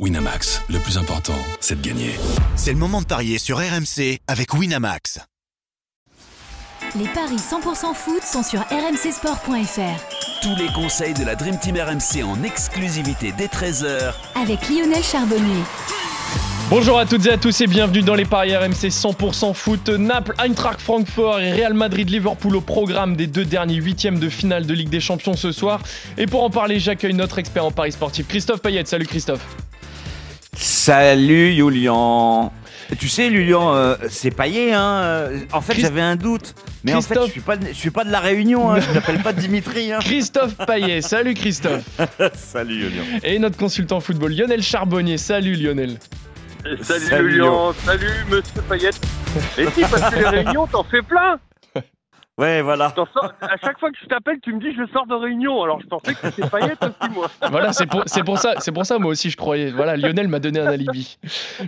Winamax, le plus important, c'est de gagner. C'est le moment de parier sur RMC avec Winamax. Les paris 100% foot sont sur rmcsport.fr. Tous les conseils de la Dream Team RMC en exclusivité dès 13h Avec Lionel Charbonnier. Bonjour à toutes et à tous et bienvenue dans les paris RMC 100% foot. Naples, Eintracht Francfort et Real Madrid-Liverpool au programme des deux derniers huitièmes de finale de Ligue des Champions ce soir. Et pour en parler, j'accueille notre expert en paris sportif, Christophe Payette. Salut Christophe. Salut Julian. Tu sais, Julian, euh, c'est paillé, hein. En fait, j'avais un doute. Mais en fait, je suis pas, de, je suis pas de la Réunion, hein. je m'appelle pas Dimitri. Hein. Christophe Payet, salut Christophe. salut Julian. Et notre consultant football, Lionel Charbonnier. Salut Lionel. Salut, salut Julian, salut Monsieur Payette. Et si, parce que les réunions, t'en fais plein. Ouais, voilà. à chaque fois que je t'appelle, tu me dis je sors de réunion. Alors je pensais que c'était Payet aussi, moi. Voilà, c'est pour, pour, ça, c'est pour ça, moi aussi, je croyais. Voilà, Lionel m'a donné un alibi.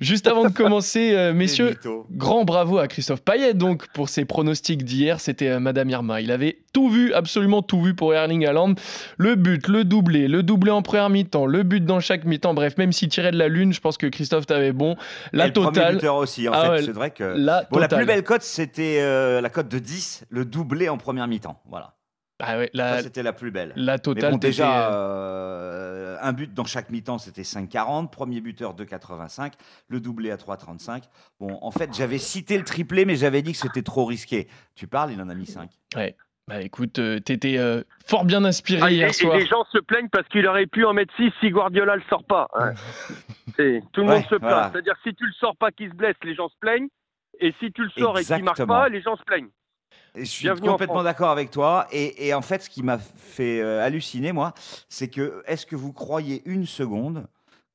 Juste avant de commencer, euh, messieurs, grand bravo à Christophe Payet, donc, pour ses pronostics d'hier. C'était euh, Madame Irma. Il avait tout vu, absolument tout vu pour Erling Haaland. Le but, le doublé, le doublé en première mi-temps, le but dans chaque mi-temps. Bref, même s'il tirait de la lune, je pense que Christophe t'avait bon. La totale. Le aussi, en ah fait. c'est vrai que. La, bon, la plus belle cote, c'était euh, la cote de 10, le doublé en première mi-temps. Voilà. Ah ouais, ça, c'était la plus belle. La totale. bon, déjà, euh, un but dans chaque mi-temps, c'était 5,40. Premier buteur, 2,85. Le doublé à 3,35. Bon, en fait, j'avais cité le triplé, mais j'avais dit que c'était trop risqué. Tu parles, il en a mis 5. Ouais. Bah écoute, euh, t'étais euh, fort bien inspiré ah, hier et, soir. Et les gens se plaignent parce qu'il aurait pu en mettre 6 si Guardiola le sort pas. tout le monde se plaint. C'est-à-dire si tu le sors pas qui se blesse, les gens se plaignent. Et si tu le sors et qu'il marque pas, les gens se plaignent. Je suis complètement d'accord avec toi. Et, en fait, ce qui m'a fait euh, halluciner, moi, c'est que est-ce que vous croyez une seconde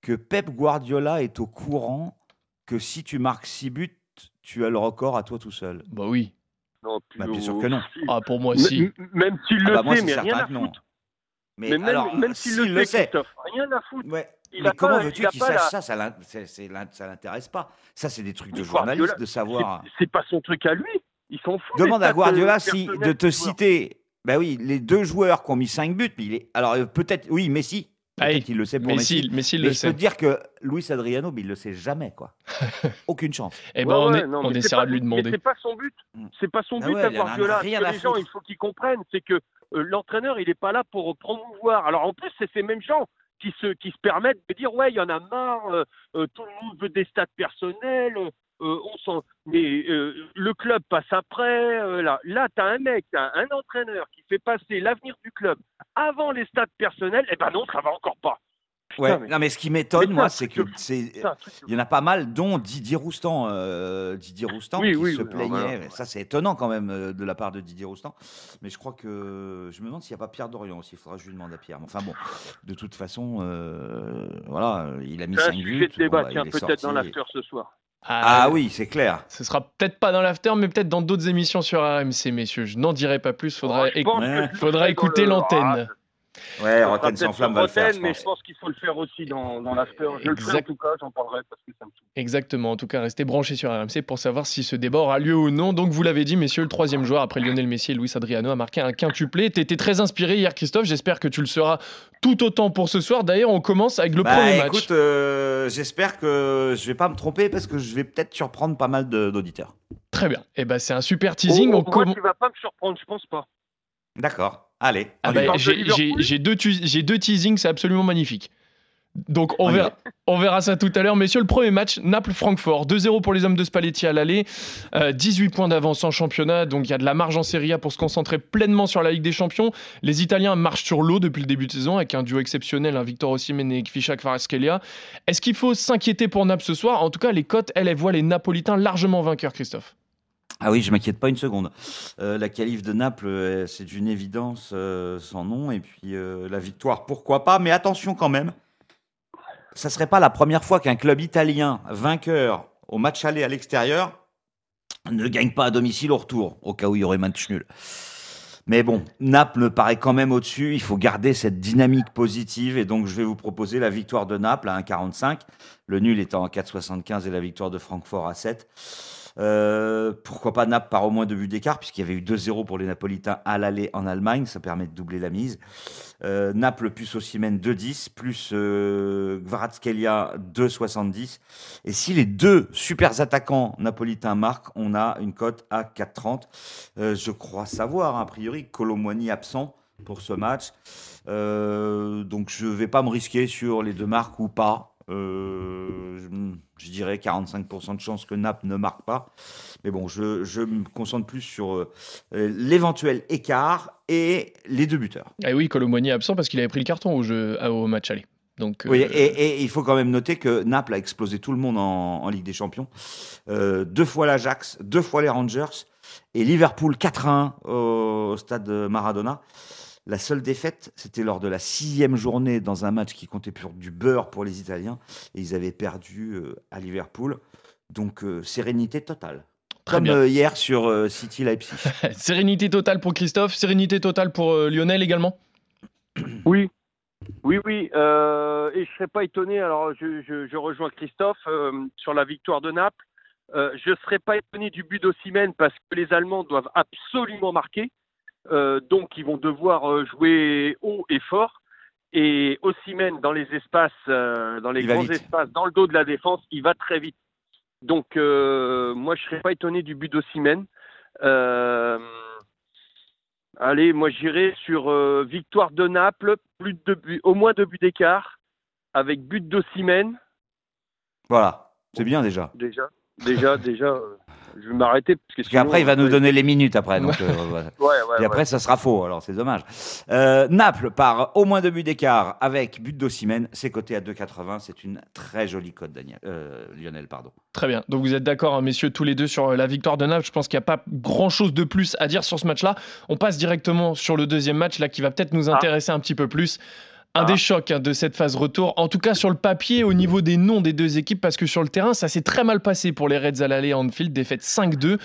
que Pep Guardiola est au courant que si tu marques 6 buts, tu as le record à toi tout seul? Bah oui. Non, bah, bien sûr que non. Ah, pour moi, si. même s'il ah le bah, sait, mais rien à foutre. Mais, même, alors, même s'il le, sait, rien à foutre. Ouais. Il mais comment veux-tu qu'il sache ça? Ça, ça l'intéresse pas. Ça, c'est des trucs de journaliste de savoir. C'est pas son truc à lui. Ils sont fous. Demande à Guardiola si, de te citer. Ben oui, les deux joueurs qui ont mis 5 buts, mais il est. Alors euh, peut-être, oui, Messi. Peut-être il le sait pour Messi. Messi, mais le je peux te dire que Luis Adriano, mais il le sait jamais, quoi. Aucune chance. Eh ben, on, est, on essaiera de lui demander. C'est pas son but. Mm. C'est pas son ah but à Guardiola. Les gens, il faut qu'ils comprennent, c'est que euh, l'entraîneur, il n'est pas là pour promouvoir. Alors en plus, c'est ces mêmes gens qui se, qui se permettent de dire ouais, il y en a marre, euh, tout le monde veut des stats personnels, euh, on mais euh, le club passe après. Euh, là, là tu as un mec, as un entraîneur qui fait passer l'avenir du club avant les stades personnels. Eh ben non, ça va encore pas. ouais, mais... non mais ce qui m'étonne moi, c'est que c'est il y en a pas mal, dont Didier Roustan, Didier Roustan qui se plaignait. Ça c'est étonnant quand même de la part de Didier Roustan. Mais je crois que je me demande s'il n'y a pas Pierre Dorian aussi. Il faudra que je lui demande à Pierre. Enfin bon, de toute façon, voilà, il a mis 5 buts. Sujet de peut-être dans l'after ce soir. Ah, ah, oui, c'est clair. Ce sera peut-être pas dans l'after, mais peut-être dans d'autres émissions sur RMC, messieurs. Je n'en dirai pas plus. Faudra, oh, faudra écouter l'antenne. Ah, Ouais, Rotten sans flamme va le faire. mais je pense qu'il faut le faire aussi dans, dans l'after. Je le ferai en tout cas, j'en parlerai parce que ça me Exactement. En tout cas, restez branchés sur RMC pour savoir si ce débat aura lieu ou non. Donc, vous l'avez dit, messieurs, le troisième joueur après Lionel Messi et Luis Adriano a marqué un quintuplé. Tu étais très inspiré hier, Christophe. J'espère que tu le seras tout autant pour ce soir. D'ailleurs, on commence avec le bah, premier match. Écoute, euh, j'espère que je vais pas me tromper parce que je vais peut-être surprendre pas mal d'auditeurs. Très bien. Et eh ben, c'est un super teasing. Oh, moi, tu vas pas me surprendre, je pense pas. D'accord. Allez. Ah bah, j'ai deux, deux teasings, c'est absolument magnifique. Donc on verra, on verra ça tout à l'heure. Messieurs, le premier match, Naples-Francfort. 2-0 pour les hommes de Spalletti à l'aller. 18 euh, points d'avance en championnat. Donc il y a de la marge en Serie A pour se concentrer pleinement sur la Ligue des Champions. Les Italiens marchent sur l'eau depuis le début de saison avec un duo exceptionnel, un Victor Osimhen et Kvisha Kvaratskhelia. Est-ce qu'il faut s'inquiéter pour Naples ce soir? En tout cas, les cotes, elles, elles voient les Napolitains largement vainqueurs, Christophe. Ah oui, je m'inquiète pas une seconde. Euh, la qualif de Naples, euh, c'est d'une évidence euh, sans nom. Et puis la victoire, pourquoi pas. Mais attention quand même, ça serait pas la première fois qu'un club italien vainqueur au match aller à l'extérieur ne gagne pas à domicile au retour, au cas où il y aurait match nul. Mais bon, Naples me paraît quand même au-dessus. Il faut garder cette dynamique positive. Et donc, je vais vous proposer la victoire de Naples à 1,45. Le nul étant à 4,75 et la victoire de Francfort à 7. Euh, pourquoi pas Naples par au moins deux buts d'écart, puisqu'il y avait eu 2-0 pour les Napolitains à l'aller en Allemagne, ça permet de doubler la mise. Euh, Naples plus Ossimène 2-10, plus euh, 2-70. Et si les deux super attaquants napolitains marquent, on a une cote à 4-30. Euh, je crois savoir, a priori, Colomboigny absent pour ce match. donc je ne vais pas me risquer sur les deux marques ou pas. Euh, je, dirais 45% de chance que Naples ne marque pas. Mais bon, je, me concentre plus sur euh, l'éventuel écart et les deux buteurs. Eh oui, Colomboigny est absent parce qu'il avait pris le carton au, jeu, au match aller. Donc, oui, euh, et, il faut quand même noter que Naples a explosé tout le monde en, Ligue des Champions. deux fois l'Ajax, deux fois les Rangers et Liverpool 4-1 au stade Maradona. La seule défaite, c'était lors de la sixième journée dans un match qui comptait pour du beurre pour les Italiens. Et ils avaient perdu euh, à Liverpool. Donc, euh, sérénité totale. Comme euh, hier sur City Leipzig. sérénité totale pour Christophe, sérénité totale pour Lionel également? Oui, oui, oui. et je ne serais pas étonné, alors je, rejoins Christophe sur la victoire de Naples. je ne serais pas étonné du but d'Ossimène parce que les Allemands doivent absolument marquer. Euh, donc ils vont devoir euh, jouer haut et fort. Et Ossimène dans les espaces, euh, dans les grands espaces, dans le dos de la défense, il va très vite. Donc moi je serais pas étonné du but d'Ossimène. allez, moi j'irai sur victoire de Naples, plus de buts, au moins deux buts d'écart, avec but d'Ossimène. Voilà, c'est bien déjà. Déjà, déjà, déjà je vais m'arrêter. Parce, qu'après, il va nous donner les minutes après. Donc, euh, et après, ça sera faux. Alors, c'est dommage. Euh, Naples par au moins deux buts d'écart avec but d'Ossimène. C'est coté à 2,80. C'est une très jolie cote, Daniel. Euh, Lionel. Pardon. Très bien. Donc, vous êtes d'accord, hein, messieurs, tous les deux, sur la victoire de Naples. Je pense qu'il n'y a pas grand-chose de plus à dire sur ce match-là. On passe directement sur le deuxième match, là, qui va peut-être nous ah. intéresser un petit peu plus un des ah. chocs hein, de cette phase retour, en tout cas sur le papier, au niveau des noms des deux équipes, parce que sur le terrain, ça s'est très mal passé pour les Reds à l'aller en Anfield, défaite 5-2.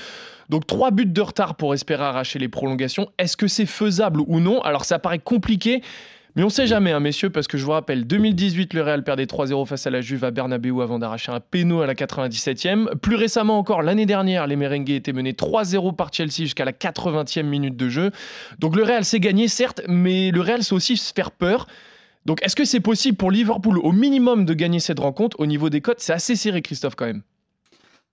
Donc trois buts de retard pour espérer arracher les prolongations. Est-ce que c'est faisable ou non? Alors ça paraît compliqué. Mais on sait jamais, hein, messieurs, parce que je vous rappelle, 2018, le Real perdait 3-0 face à la Juve à Bernabeu avant d'arracher un péno à la 97e. Plus récemment encore, l'année dernière, les Merengues étaient menés 3-0 par Chelsea jusqu'à la 80e minute de jeu. Donc le Real s'est gagné, certes, mais le Real sait aussi se faire peur. Donc est-ce que c'est possible pour Liverpool au minimum de gagner cette rencontre? Au niveau des cotes, c'est assez serré, Christophe, quand même.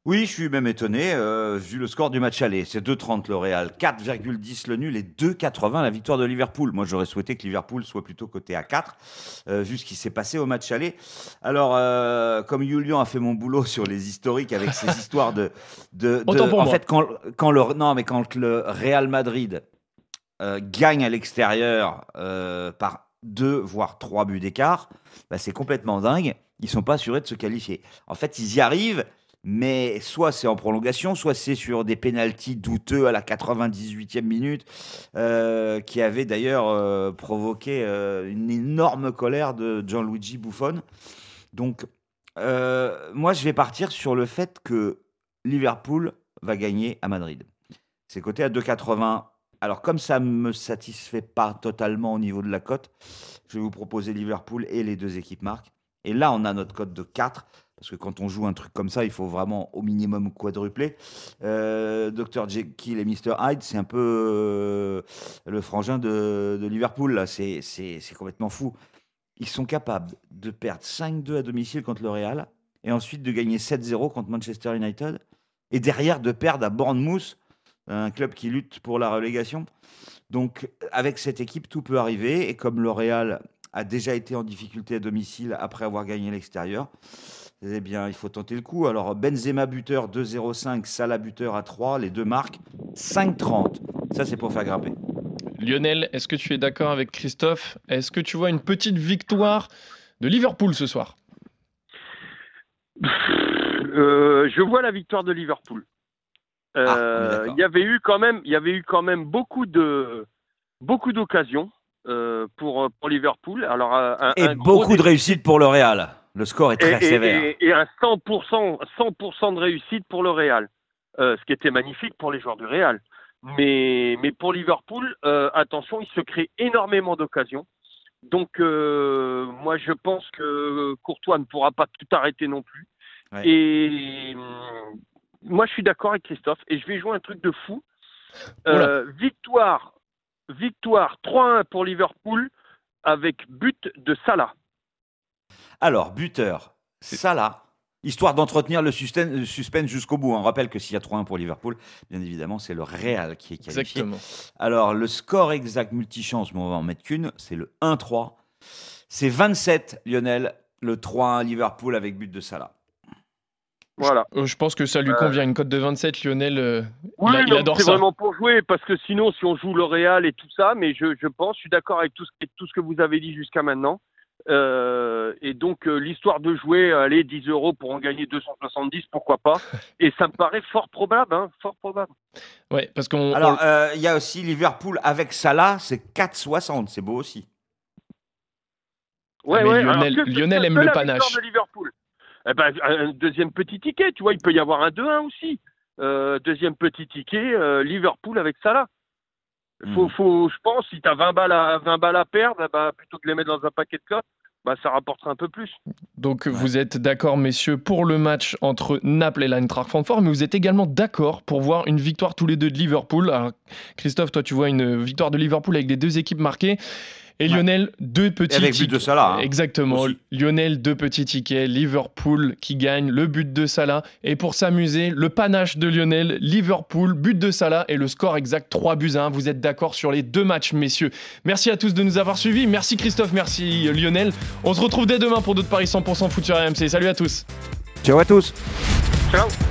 Oui, je suis même étonné, euh, vu le score du match aller. C'est 2,30 le Real, 4,10 le nul et 2,80 la victoire de Liverpool. Moi, j'aurais souhaité que Liverpool soit plutôt coté à 4, euh, vu ce qui s'est passé au match aller. Alors, euh, comme Julian a fait mon boulot sur les historiques avec ses histoires de... de, en fait, quand, quand, le, non, mais quand le Real Madrid gagne à l'extérieur par deux, voire trois buts d'écart, bah, c'est complètement dingue. Ils sont pas assurés de se qualifier. En fait, ils y arrivent, mais soit c'est en prolongation, soit c'est sur des pénalties douteux à la 98e minute, euh, qui avaient d'ailleurs euh, provoqué euh, une énorme colère de Gianluigi Buffon. Donc, moi, je vais partir sur le fait que Liverpool va gagner à Madrid. C'est coté à 2,80 alors, comme ça ne me satisfait pas totalement au niveau de la cote, je vais vous proposer Liverpool et les deux équipes marques. Et là, on a notre cote de 4, parce que quand on joue un truc comme ça, il faut vraiment au minimum quadrupler. Euh, Dr. Jekyll et Mr. Hyde, c'est un peu euh, le frangin de, Liverpool, là. C'est, complètement fou. Ils sont capables de perdre 5-2 à domicile contre le Real, et ensuite de gagner 7-0 contre Manchester United, et derrière de perdre à Bournemouth un club qui lutte pour la relégation. Donc, avec cette équipe, tout peut arriver. Et comme L'Oréal a déjà été en difficulté à domicile après avoir gagné l'extérieur, eh bien, il faut tenter le coup. Alors, Benzema buteur 2-0-5, Salah buteur à 3, les deux marques 5-30. Ça, c'est pour faire grimper. Lionel, est-ce que tu es d'accord avec Christophe? Est-ce que tu vois une petite victoire de Liverpool ce soir? Euh, Je vois la victoire de Liverpool. Ah, euh, il y avait eu quand même, il y avait eu quand même beaucoup de beaucoup d'occasions euh, pour pour Liverpool. Alors un, et beaucoup de réussite pour le Real. Le score est très sévère. Et, un 100%, 100 de réussite pour le Real, euh, ce qui était magnifique pour les joueurs du Real. Mais, mais pour Liverpool, attention, il se crée énormément d'occasions. Donc, moi, je pense que Courtois ne pourra pas tout arrêter non plus. Et moi je suis d'accord avec Christophe et je vais jouer un truc de fou. Euh, victoire, victoire 3-1 pour Liverpool avec but de Salah. Alors, buteur, Salah. Histoire d'entretenir le suspense jusqu'au bout. On rappelle que s'il y a 3-1 pour Liverpool, bien évidemment, c'est le Real qui est qualifié. Exactement. Alors, le score exact multichance, mais on va en mettre qu'une, c'est le 1-3. C'est 27, Lionel, le 3-1 Liverpool avec but de Salah. Voilà. Je, euh, pense que ça lui euh. convient. Une cote de 27, Lionel, euh, oui, il, adore ça. C'est vraiment pour jouer, parce que sinon, si on joue le Real et tout ça, mais je, je pense, je suis d'accord avec tout ce, tout ce que vous avez dit jusqu'à maintenant. et donc, l'histoire de jouer, allez, 10 euros pour en gagner 270, pourquoi pas Et ça me paraît fort probable, hein, fort probable. Ouais, parce qu'on. Alors, il y a aussi Liverpool avec Salah, c'est 4,60, c'est beau aussi. Ouais, ah, ouais. Lionel, Lionel aime le panache. De Liverpool. Eh ben, un deuxième petit ticket, tu vois, il peut y avoir un 2-1 aussi. Euh, deuxième petit ticket, euh, Liverpool avec Salah. Faut, hmm. faut, je pense, si tu as 20 balles, à, 20 balles à perdre, bah, plutôt que de les mettre dans un paquet de cotes, bah, ça rapportera un peu plus. Donc vous êtes d'accord, messieurs, pour le match entre Naples et l'Eintracht Francfort, mais vous êtes également d'accord pour voir une victoire tous les deux de Liverpool. Christophe, toi tu vois une victoire de Liverpool avec les deux équipes marquées. Et Lionel, deux petits avec tickets. but de Salah. Hein, Exactement. Lionel, deux petits tickets. Liverpool qui gagne, le but de Salah. Et pour s'amuser, le panache de Lionel, Liverpool, but de Salah et le score exact 3 buts à 1. Vous êtes d'accord sur les deux matchs, messieurs. Merci à tous de nous avoir suivis. Merci Christophe, merci Lionel. On se retrouve dès demain pour d'autres paris 100% foot sur RMC. Salut à tous. Ciao à tous. Ciao.